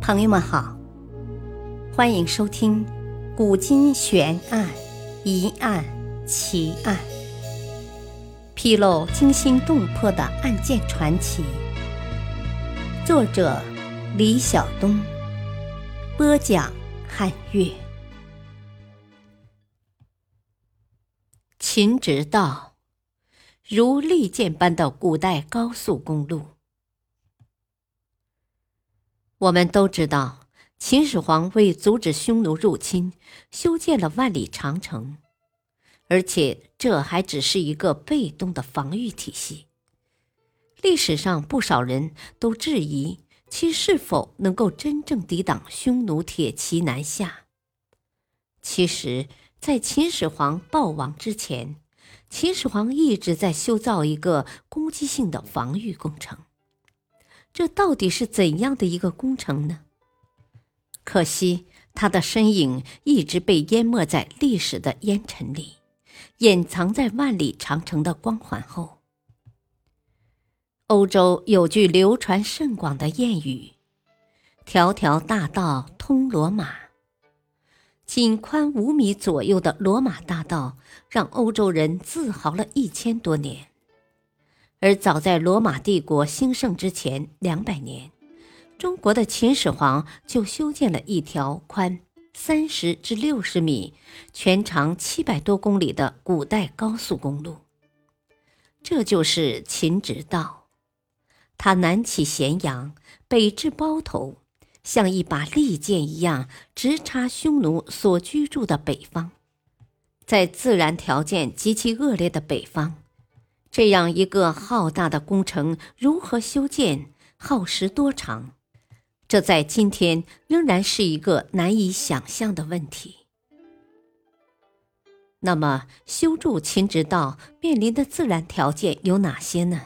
朋友们好，欢迎收听《古今悬案、疑案、奇案》，披露惊心动魄的案件传奇。作者：李晓东，播讲：汉月。秦直道，如利剑般的古代高速公路。我们都知道，秦始皇为阻止匈奴入侵，修建了万里长城，而且这还只是一个被动的防御体系。历史上不少人都质疑其是否能够真正抵挡匈奴铁骑南下。其实，在秦始皇暴亡之前，秦始皇一直在修造一个攻击性的防御工程。这到底是怎样的一个工程呢？可惜他的身影一直被淹没在历史的烟尘里，隐藏在万里长城的光环后。欧洲有句流传甚广的谚语：“条条大道通罗马。”仅宽五米左右的罗马大道，让欧洲人自豪了一千多年。而早在罗马帝国兴盛之前两百年，中国的秦始皇就修建了一条宽三十至六十米、全长七百多公里的古代高速公路。这就是秦直道。它南起咸阳，北至包头，像一把利剑一样直插匈奴所居住的北方。在自然条件极其恶劣的北方。这样一个浩大的工程如何修建，耗时多长？这在今天仍然是一个难以想象的问题。那么，修筑秦直道面临的自然条件有哪些呢？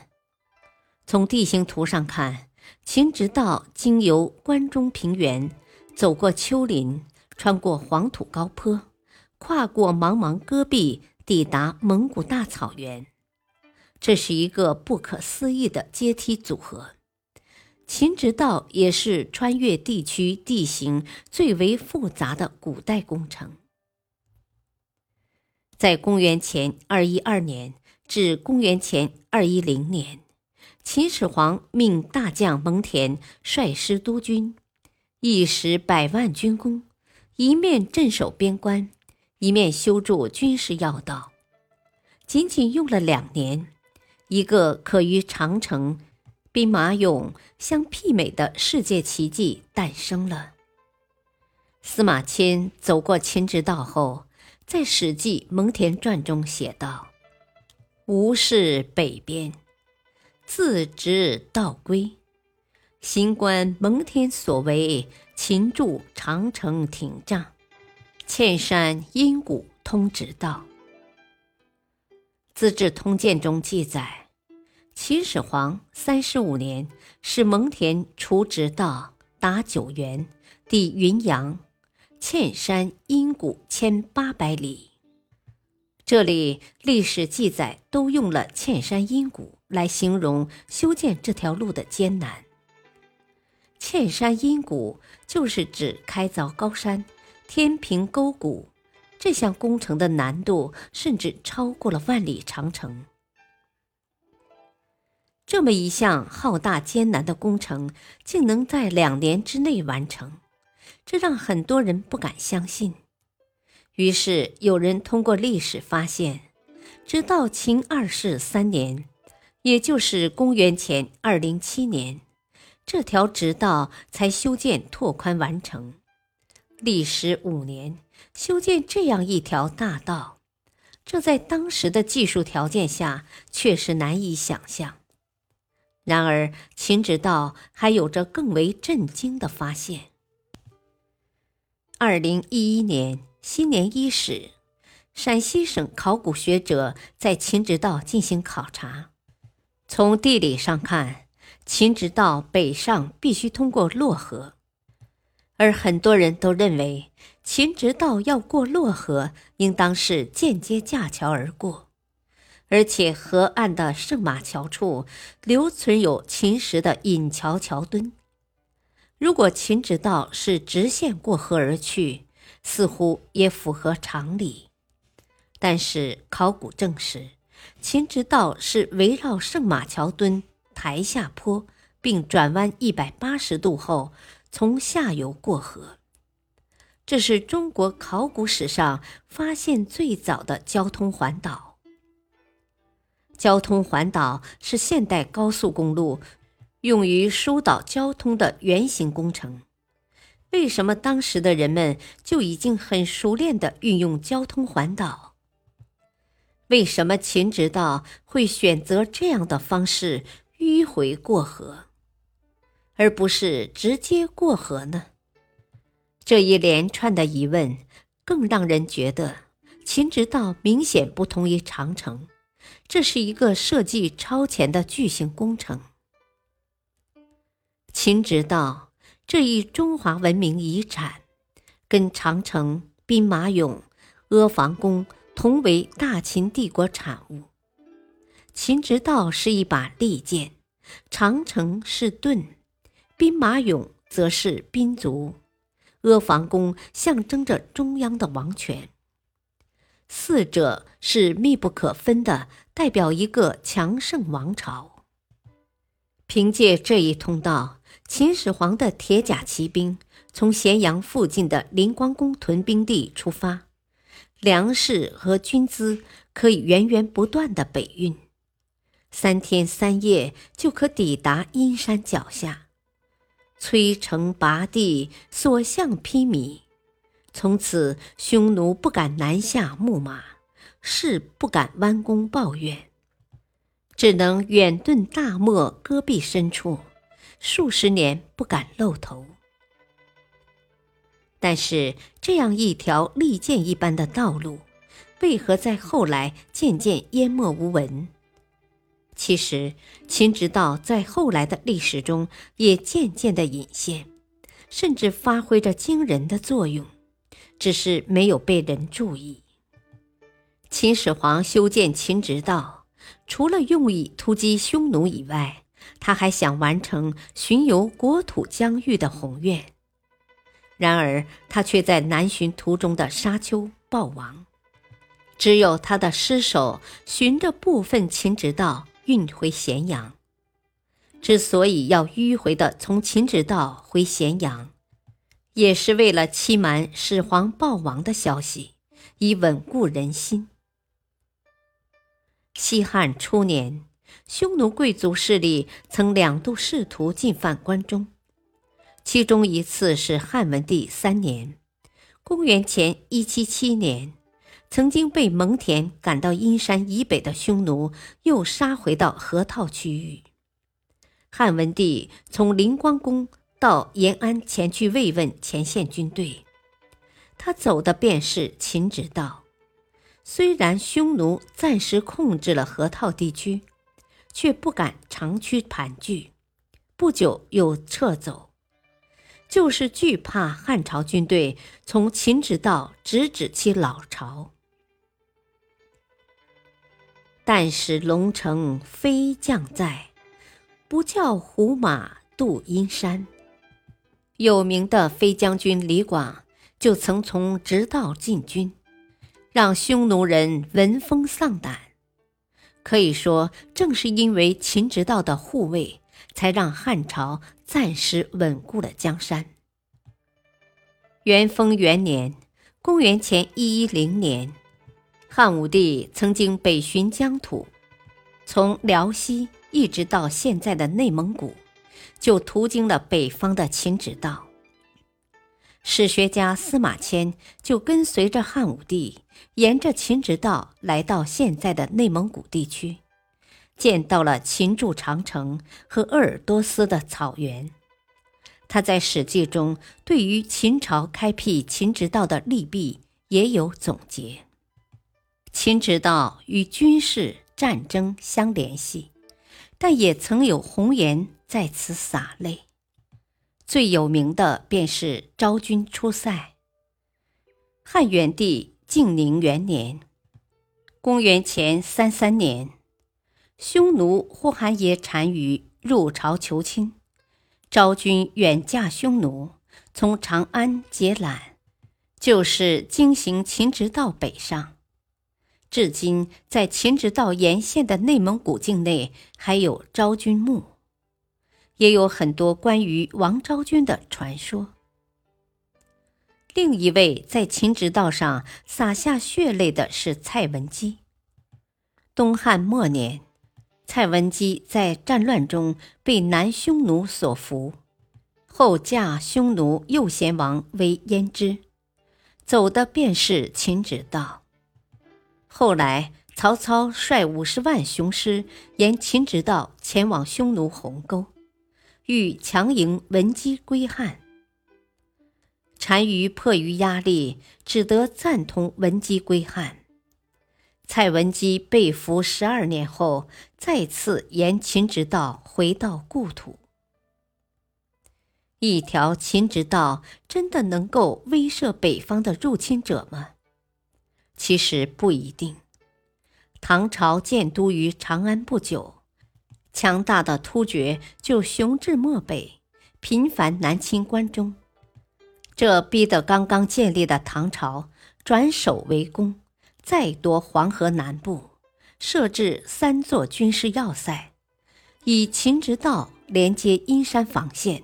从地形图上看，秦直道经由关中平原，走过丘陵，穿过黄土高坡，跨过茫茫戈壁，抵达蒙古大草原。这是一个不可思议的阶梯组合。秦直道也是穿越地区地形最为复杂的古代工程。在公元前二一二年至公元前二一零年，秦始皇命大将蒙恬率师督军，一时百万军功，一面镇守边关，一面修筑军事要道，仅仅用了两年。一个可与长城、兵马俑相媲美的世界奇迹诞生了。司马迁走过秦直道后，在《史记·蒙恬传》中写道：“吾视北边，自直道归，行观蒙恬所为，秦筑长城亭障，岘山阴谷通直道。”《资治通鉴》中记载。秦始皇三十五年，使蒙恬除直道，达九原，抵云阳，岘山阴谷千八百里。这里历史记载都用了“岘山阴谷”来形容修建这条路的艰难。岘山阴谷就是指开凿高山、填平沟谷，这项工程的难度甚至超过了万里长城。这么一项浩大艰难的工程，竟能在两年之内完成，这让很多人不敢相信。于是有人通过历史发现，直到秦二世三年，也就是公元前二零七年，这条直道才修建拓宽完成。历时五年修建这样一条大道，这在当时的技术条件下确实难以想象。然而，秦直道还有着更为震惊的发现。二零一一年新年伊始，陕西省考古学者在秦直道进行考察。从地理上看，秦直道北上必须通过洛河，而很多人都认为秦直道要过洛河，应当是间接架桥而过。而且河岸的圣马桥处留存有秦时的引桥桥墩，如果秦直道是直线过河而去，似乎也符合常理。但是考古证实，秦直道是围绕圣马桥墩抬下坡，并转弯一百八十度后，从下游过河。这是中国考古史上发现最早的交通环岛。交通环岛是现代高速公路用于疏导交通的原型工程。为什么当时的人们就已经很熟练地运用交通环岛？为什么秦直道会选择这样的方式迂回过河，而不是直接过河呢？这一连串的疑问，更让人觉得秦直道明显不同于长城，这是一个设计超前的巨型工程。秦直道这一中华文明遗产，跟长城、兵马俑、阿房宫。同为大秦帝国产物，秦直道是一把利剑，长城是盾，兵马俑则是兵卒，阿房宫象征着中央的王权。四者是密不可分的，代表一个强盛王朝。凭借这一通道，秦始皇的铁甲骑兵从咸阳附近的灵光宫屯兵地出发。粮食和军资可以源源不断的北运，三天三夜就可抵达阴山脚下，摧城拔地，所向披靡。从此，匈奴不敢南下牧马，士不敢弯弓抱怨，只能远遁大漠戈壁深处，数十年不敢露头。但是，这样一条利剑一般的道路，为何在后来渐渐淹没无闻？其实，秦直道在后来的历史中也渐渐的隐现，甚至发挥着惊人的作用，只是没有被人注意。秦始皇修建秦直道，除了用以突击匈奴以外，他还想完成巡游国土疆域的宏愿。然而，他却在南巡途中的沙丘暴亡。只有他的尸首循着部分秦直道运回咸阳。之所以要迂回的从秦直道回咸阳，也是为了欺瞒始皇暴亡的消息，以稳固人心。西汉初年，匈奴贵族势力曾两度试图进犯关中。其中一次是汉文帝三年，公元前一七七年，曾经被蒙恬赶到阴山以北的匈奴又杀回到河套区域。汉文帝从灵光宫到延安前去慰问前线军队，他走的便是秦直道。虽然匈奴暂时控制了河套地区，却不敢长驱盘踞，不久又撤走。就是惧怕汉朝军队从秦直道直指其老巢。但使龙城飞将在，不教胡马度阴山。有名的飞将军李广就曾从直道进军，让匈奴人闻风丧胆。可以说，正是因为秦直道的护卫。才让汉朝暂时稳固了江山。元丰元年（公元前一一零年），汉武帝曾经北巡疆土，从辽西一直到现在的内蒙古，就途经了北方的秦直道。史学家司马迁就跟随着汉武帝，沿着秦直道来到现在的内蒙古地区。见到了秦筑长城和鄂尔多斯的草原，他在《史记》中对于秦朝开辟秦直道的利弊也有总结。秦直道与军事战争相联系，但也曾有红颜在此洒泪。最有名的便是昭君出塞。汉元帝晋宁元年（公元前三三年）。匈奴呼韩邪单于入朝求亲，昭君远嫁匈奴，从长安劫揽，就是经行秦直道北上。至今，在秦直道沿线的内蒙古境内，还有昭君墓，也有很多关于王昭君的传说。另一位在秦直道上洒下血泪的是蔡文姬。东汉末年，蔡文姬在战乱中被南匈奴所俘，后嫁匈奴右贤王为胭脂，走的便是秦直道。后来，曹操率五十万雄师沿秦直道前往匈奴鸿沟，欲强迎文姬归汉。单于迫于压力，只得赞同文姬归汉。蔡文姬被俘十二年后，再次沿秦直道回到故土。一条秦直道真的能够威慑北方的入侵者吗？其实不一定。唐朝建都于长安不久，强大的突厥就雄至漠北，频繁南侵关中。这逼得刚刚建立的唐朝转守为攻，再夺黄河南部，设置三座军事要塞，以秦直道连接阴山防线，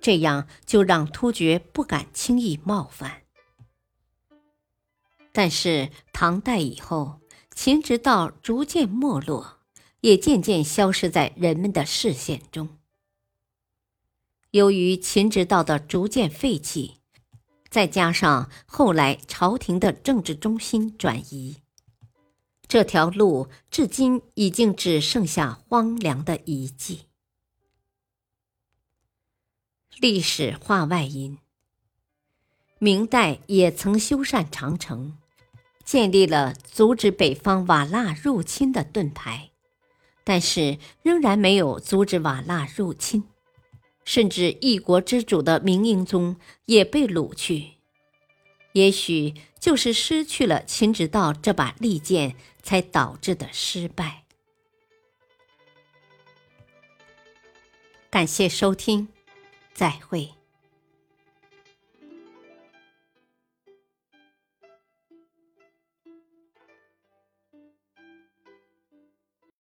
这样就让突厥不敢轻易冒犯。但是唐代以后，秦直道逐渐没落，也渐渐消失在人们的视线中。由于秦直道的逐渐废弃。再加上后来朝廷的政治中心转移，这条路至今已经只剩下荒凉的遗迹。历史话外音：明代也曾修缮长城，建立了阻止北方瓦剌入侵的盾牌，但是仍然没有阻止瓦剌入侵。甚至一国之主的明英宗也被掳去，也许就是失去了秦直道这把利剑，才导致的失败。感谢收听，再会。